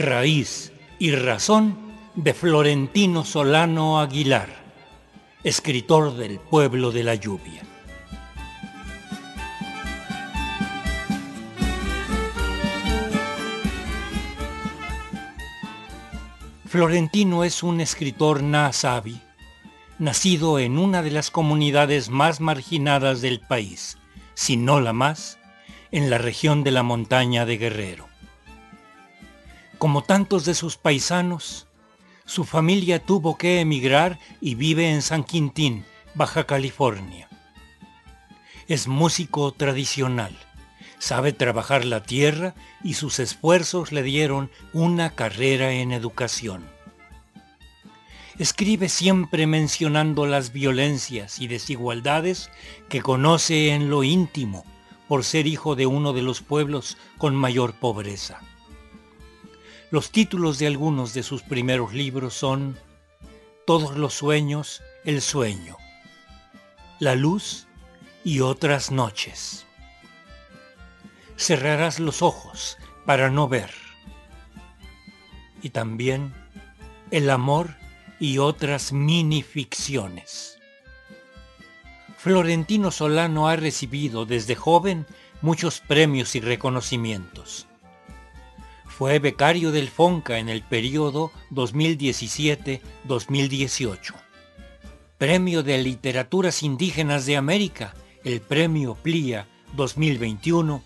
raíz y razón de Florentino Solano Aguilar, escritor del pueblo de la lluvia. Florentino es un escritor nasabi, nacido en una de las comunidades más marginadas del país, si no la más, en la región de la montaña de Guerrero. Como tantos de sus paisanos, su familia tuvo que emigrar y vive en San Quintín, Baja California. Es músico tradicional, sabe trabajar la tierra y sus esfuerzos le dieron una carrera en educación. Escribe siempre mencionando las violencias y desigualdades que conoce en lo íntimo por ser hijo de uno de los pueblos con mayor pobreza. Los títulos de algunos de sus primeros libros son Todos los sueños, el sueño, La luz y otras noches. Cerrarás los ojos para no ver. Y también El amor y otras minificciones. Florentino Solano ha recibido desde joven muchos premios y reconocimientos. Fue becario del FONCA en el periodo 2017-2018. Premio de Literaturas Indígenas de América, el Premio PLIA 2021,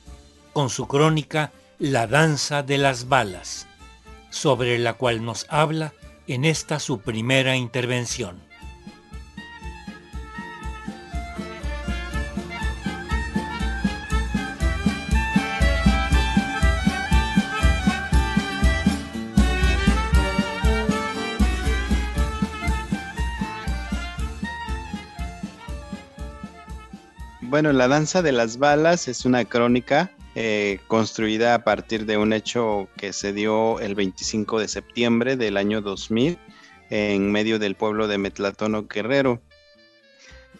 con su crónica La Danza de las Balas, sobre la cual nos habla en esta su primera intervención. Bueno, La Danza de las Balas es una crónica eh, construida a partir de un hecho que se dio el 25 de septiembre del año 2000 en medio del pueblo de Metlatono Guerrero.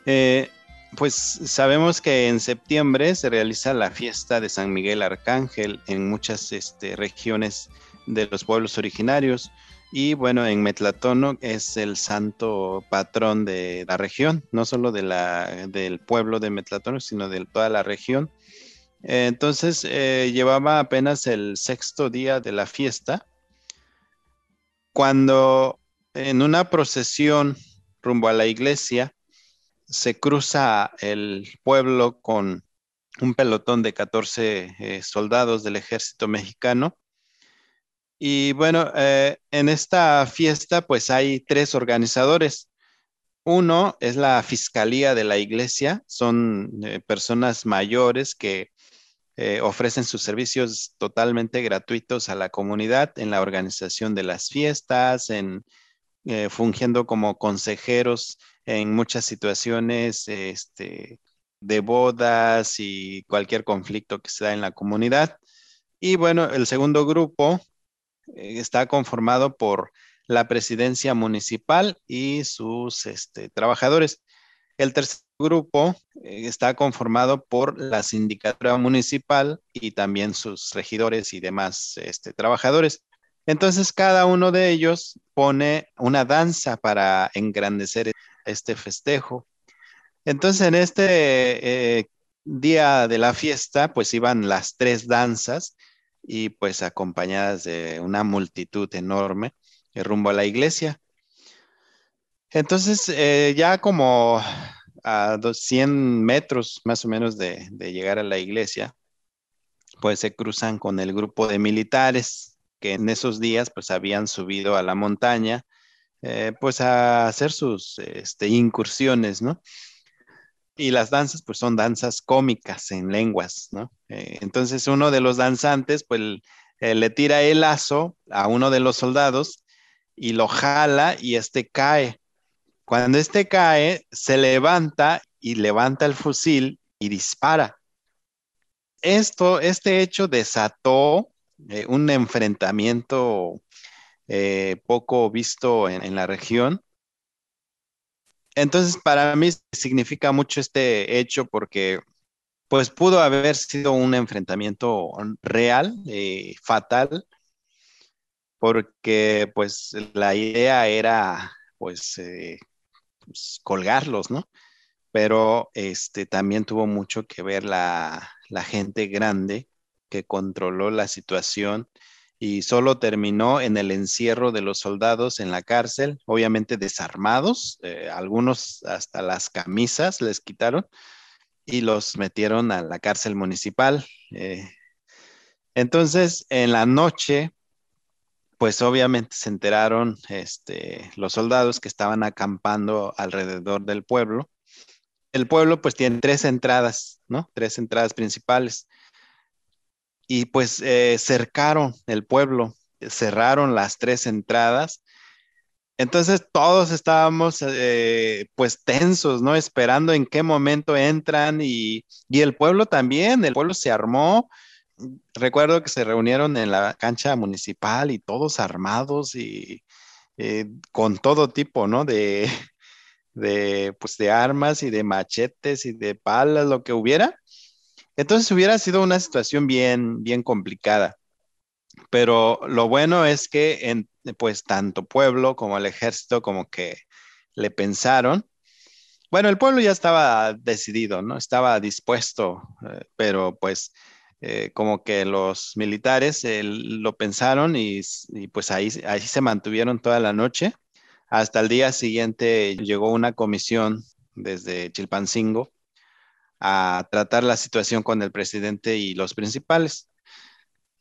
Eh, pues sabemos que en septiembre se realiza la fiesta de San Miguel Arcángel en muchas este, regiones de los pueblos originarios. Y bueno, en Metlatono es el santo patrón de la región, no solo del pueblo de Metlatono, sino de toda la región. entonces, eh, llevaba apenas el sexto día de la fiesta, cuando en una procesión rumbo a la iglesia se cruza el pueblo con un pelotón de 14 eh, soldados del ejército mexicano y bueno, eh, en esta fiesta pues hay tres organizadores. Uno es la Fiscalía de la Iglesia, son eh, personas mayores que eh, ofrecen sus servicios totalmente gratuitos a la comunidad en la organización de las fiestas, en fungiendo como consejeros en muchas situaciones este, de bodas y cualquier conflicto que se da en la comunidad. Y bueno, el segundo grupo está conformado por la presidencia municipal y sus este, trabajadores. El tercer grupo eh, está conformado por la sindicatura municipal y también sus regidores y demás este, trabajadores. Entonces, cada uno de ellos pone una danza para engrandecer este festejo. Entonces, en este eh, día de la fiesta, pues iban las tres danzas y pues acompañadas de una multitud enorme rumbo a la iglesia. Entonces, eh, ya como a 200 metros más o menos de, llegar a la iglesia, pues se cruzan con el grupo de militares que en esos días pues habían subido a la montaña, eh, pues a hacer sus este, incursiones, ¿no? Y las danzas pues son danzas cómicas en lenguas, ¿no? Eh, entonces uno de los danzantes pues eh, le tira el lazo a uno de los soldados y lo jala y este cae. Cuando este cae, se levanta y levanta el fusil y dispara. Esto, este hecho desató eh, un enfrentamiento poco visto en la región entonces, para mí significa mucho este hecho porque pues pudo haber sido un enfrentamiento real, eh, fatal, porque pues la idea era pues, eh, pues, colgarlos, ¿no? Pero este, también tuvo mucho que ver la, la gente grande que controló la situación y solo terminó en el encierro de los soldados en la cárcel, obviamente desarmados, eh, algunos hasta las camisas les quitaron y los metieron a la cárcel municipal. Eh. entonces, en la noche, pues obviamente se enteraron este, los soldados que estaban acampando alrededor del pueblo. El pueblo pues tiene tres entradas, ¿no? Tres entradas principales y pues eh, cercaron el pueblo, cerraron las tres entradas. Entonces todos estábamos eh, pues tensos, ¿no? Esperando en qué momento entran y, el pueblo también, el pueblo se armó. Recuerdo que se reunieron en la cancha municipal y todos armados y eh, con todo tipo, ¿no? De, de, pues, de armas y de machetes y de palas, lo que hubiera entonces hubiera sido una situación bien, bien complicada. Pero lo bueno es que en, pues tanto pueblo como el ejército como que le pensaron. Bueno, el pueblo ya estaba decidido, ¿no? Estaba dispuesto, eh, pero pues eh, como que los militares eh, lo pensaron y, y, pues ahí, ahí se mantuvieron toda la noche. Hasta el día siguiente llegó una comisión desde Chilpancingo a tratar la situación con el presidente y los principales.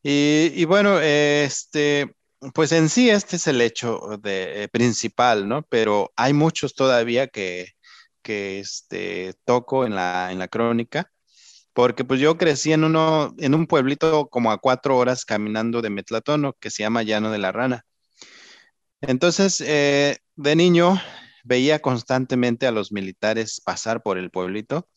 Y, bueno, este, pues en sí este es el hecho de, eh, principal, ¿no? Pero hay muchos todavía que, que este, toco en la, en la crónica, porque pues yo crecí en, uno, en un pueblito como a cuatro horas caminando de Metlatono, que se llama Llano de la Rana. Entonces, eh, de niño veía constantemente a los militares pasar por el pueblito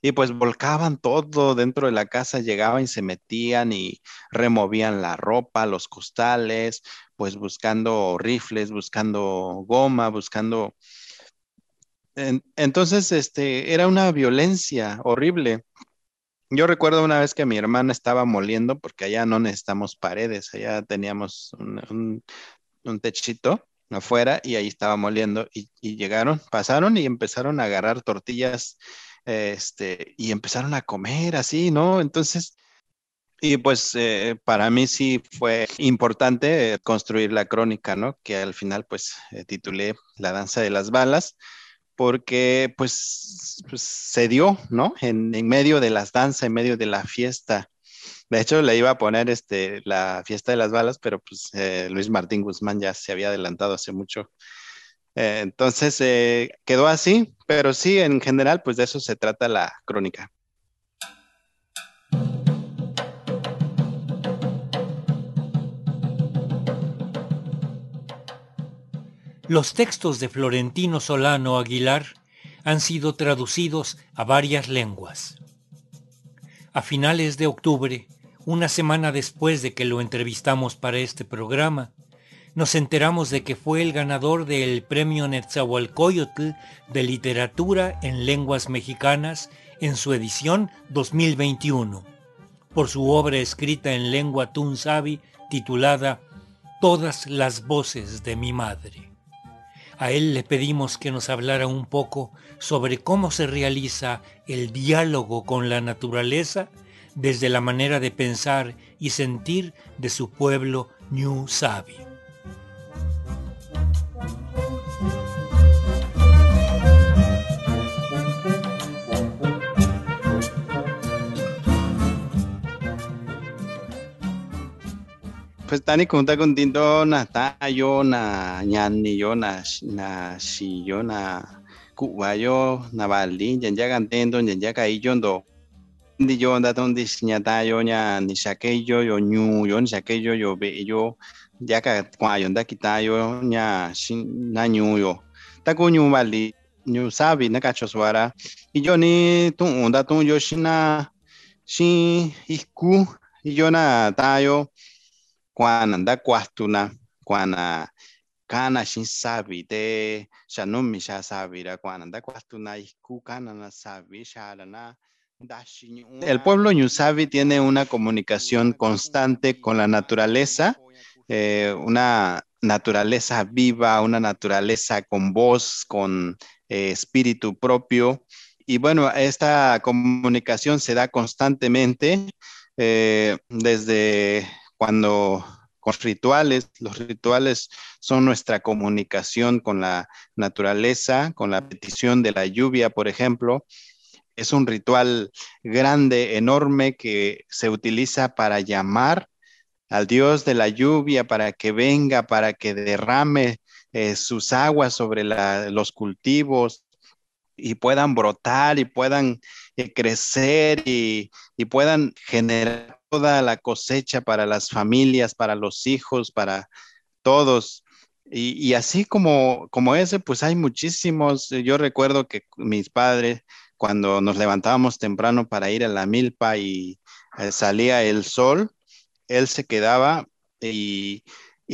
y pues volcaban todo dentro de la casa, llegaban y se metían y removían la ropa, los costales, pues buscando rifles, buscando goma, buscando... Entonces, este, era una violencia horrible. Yo recuerdo una vez que mi hermana estaba moliendo, porque allá no necesitamos paredes, allá teníamos un, techito afuera y ahí estaba moliendo y, y, llegaron, pasaron y empezaron a agarrar tortillas este, y empezaron a comer así, ¿no? Entonces, y pues eh, para mí sí fue importante construir la crónica, ¿no? Que al final pues eh, titulé La danza de las balas, porque pues, pues se dio, ¿no? En, medio de las danzas, en medio de la fiesta. De hecho, le iba a poner este, la fiesta de las balas, pero pues eh, Luis Martín Guzmán ya se había adelantado hace mucho eh, entonces eh, quedó así, pero sí, en general, pues de eso se trata la crónica. Los textos de Florentino Solano Aguilar han sido traducidos a varias lenguas. A finales de octubre, una semana después de que lo entrevistamos para este programa, nos enteramos de que fue el ganador del Premio Netzahualcoyotl de Literatura en Lenguas Mexicanas en su edición 2021, por su obra escrita en lengua tunzabi titulada Todas las voces de mi madre. A él le pedimos que nos hablara un poco sobre cómo se realiza el diálogo con la naturaleza desde la manera de pensar y sentir de su pueblo New Sabi. Pues tani kunta kuntinto na tayo na ñani yo na na si yo na kuwa yo na bali yan ya gantendo yan ya kai yo ndo ndi yo nda ton dis ña ni sake yo ñu yo ni sake yo yo be yo ya ka kwa yo nda kita yo ña na ñu yo ta ku ñu bali ñu sabi na kacho suara y yo ni tu onda tu yo shina shi isku y yo na tayo kuana nda kuastuna kuana kana shin sabi de shanumi sha sabi ra kuana nda kuastuna isku kana na sabi sharana el pueblo Ñusabi tiene una comunicación constante con la naturaleza eh, una naturaleza viva, una naturaleza con voz, con eh, espíritu propio. Y bueno, esta comunicación se da constantemente eh, desde cuando con rituales, los rituales son nuestra comunicación con la naturaleza, con la petición de la lluvia, por ejemplo. Es un ritual grande, enorme, que se utiliza para llamar al Dios de la lluvia para que venga, para que derrame eh, sus aguas sobre los cultivos y puedan brotar y puedan eh, crecer y, puedan generar toda la cosecha para las familias, para los hijos, para todos. Y, así como, como ese, pues hay muchísimos. Yo recuerdo que mis padres, cuando nos levantábamos temprano para ir a la milpa y eh, salía el sol, él se quedaba y,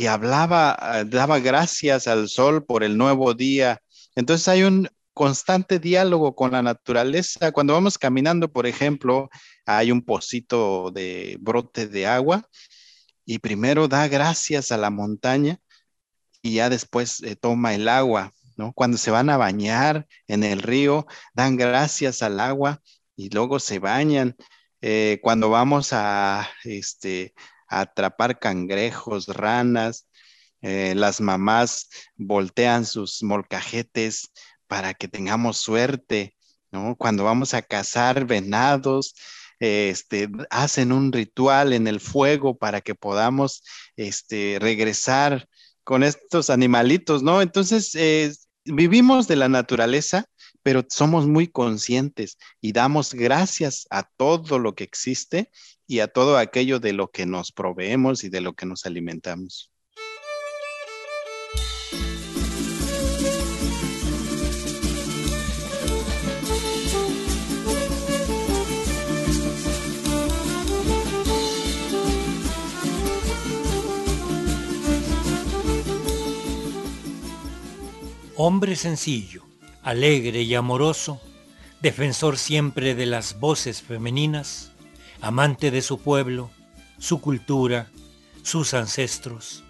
hablaba, eh, daba gracias al sol por el nuevo día. Entonces hay un constante diálogo con la naturaleza. Cuando vamos caminando, por ejemplo, hay un pocito de brote de agua y primero da gracias a la montaña y ya después eh, toma el agua, ¿no? Cuando se van a bañar en el río, dan gracias al agua y luego se bañan. Eh, cuando vamos a, este, atrapar cangrejos, ranas, eh, las mamás voltean sus molcajetes para que tengamos suerte, ¿no? Cuando vamos a cazar venados, este, hacen un ritual en el fuego para que podamos este, regresar con estos animalitos, ¿no? Entonces, eh, vivimos de la naturaleza pero somos muy conscientes y damos gracias a todo lo que existe y a todo aquello de lo que nos proveemos y de lo que nos alimentamos. Hombre sencillo alegre y amoroso, defensor siempre de las voces femeninas, amante de su pueblo, su cultura, sus ancestros.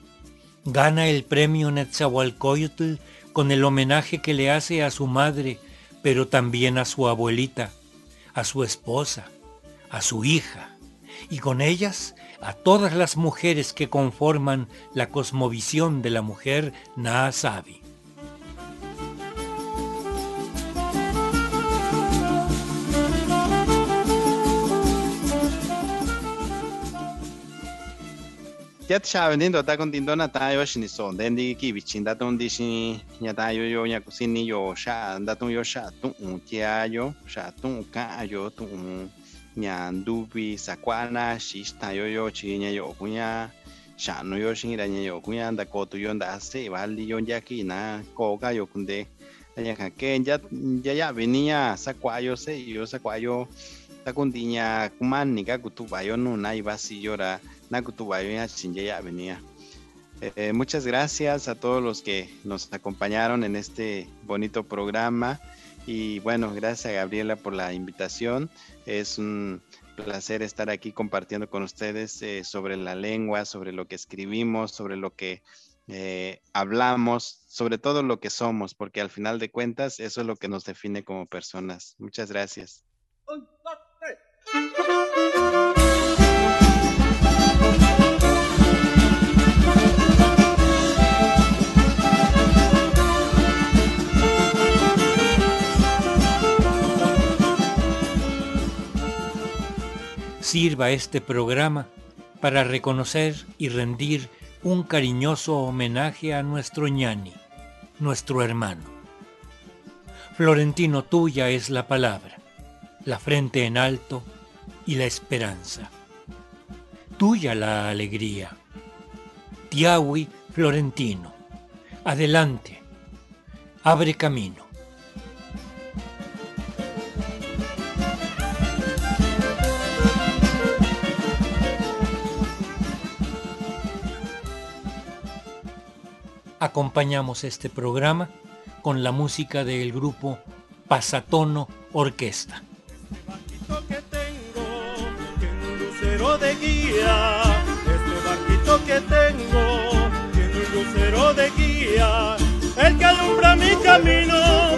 Gana el premio Netzahualcoyotl con el homenaje que le hace a su madre, pero también a su abuelita, a su esposa, a su hija, y con ellas a todas las mujeres que conforman la cosmovisión de la mujer Naasabi. Ya cha vendin do ta con tin do na ta yo shin so den di ki di nya ta yo yo nya ku sin ni yo sha da ton yo sha tu un tia yo sha tu ka yo tu nya ndu bi sa kwa na shi sta yo yo chi yo ku nya sha no yo shin ra nya yo ku nya da ko yo da se va li yo ya ki na ko yo kun de nya ka ya ya ya venía sa kwa yo se yo sa kwa yo ta kun di nya kuman ni ga ku tu ba yo no iba si yo ra eh, muchas gracias a todos los que nos acompañaron en este bonito programa y bueno, gracias a Gabriela por la invitación. Es un placer estar aquí compartiendo con ustedes eh, sobre la lengua, sobre lo que escribimos, sobre lo que eh, hablamos, sobre todo lo que somos, porque al final de cuentas eso es lo que nos define como personas. Muchas gracias. Sirva este programa para reconocer y rendir un cariñoso homenaje a nuestro ñani, nuestro hermano. Florentino, tuya es la palabra, la frente en alto y la esperanza. Tuya la alegría. Tiawi Florentino, adelante, abre camino. Acompañamos este programa con la música del grupo Pasatono Orquesta. Este barquito que tengo, que un lucero de guía, este barquito que tengo lucero de guía, el que alumbra mi camino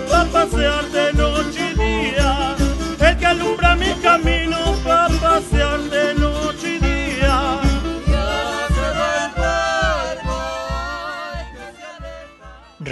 para pasear de noche y día, el que alumbra mi camino para pasear de noche